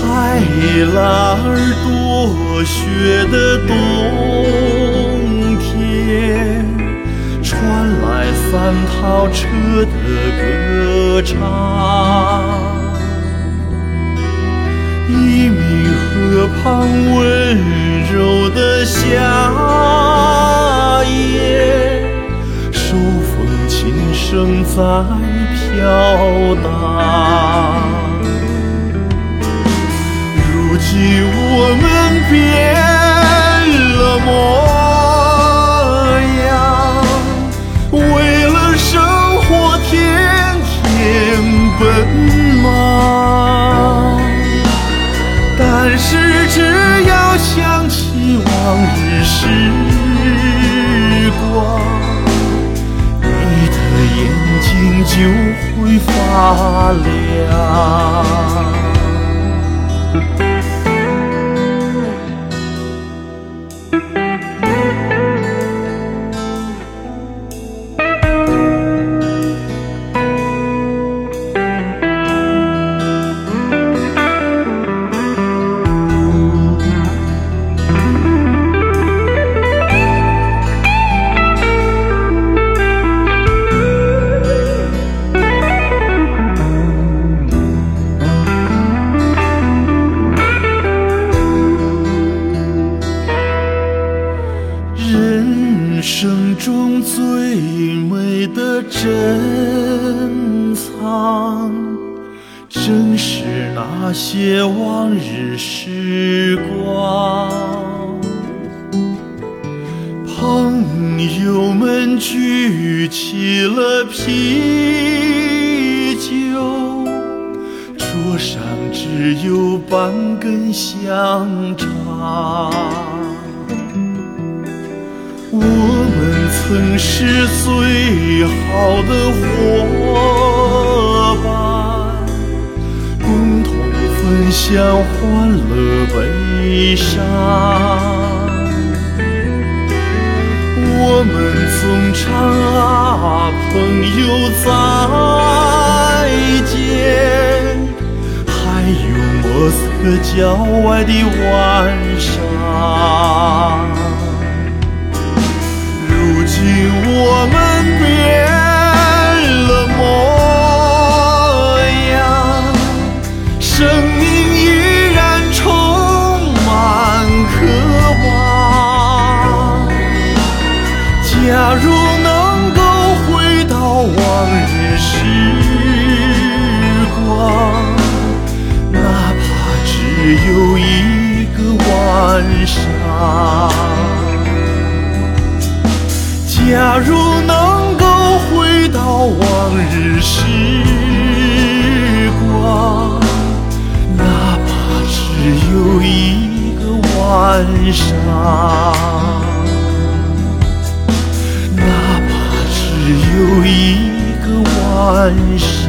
海拉尔多雪的冬天，传来三套车的歌唱。一名河畔温柔的夏夜，手风琴声在飘荡。如今我们变了模样，为了生活天天奔忙。但是只要想起往日时光，你的眼睛就会发亮。最美的珍藏，正是那些往日时光。朋友们举起了啤酒，桌上只有半根香肠。我曾是最好的伙伴，共同分享欢乐悲伤。我们总唱啊，朋友再见，还有莫斯科郊外的晚上。我们变了模样，生命依然充满渴望。假如能够回到往日时光，哪怕只有一个晚上。假如能够回到往日时光，哪怕只有一个晚上，哪怕只有一个晚上。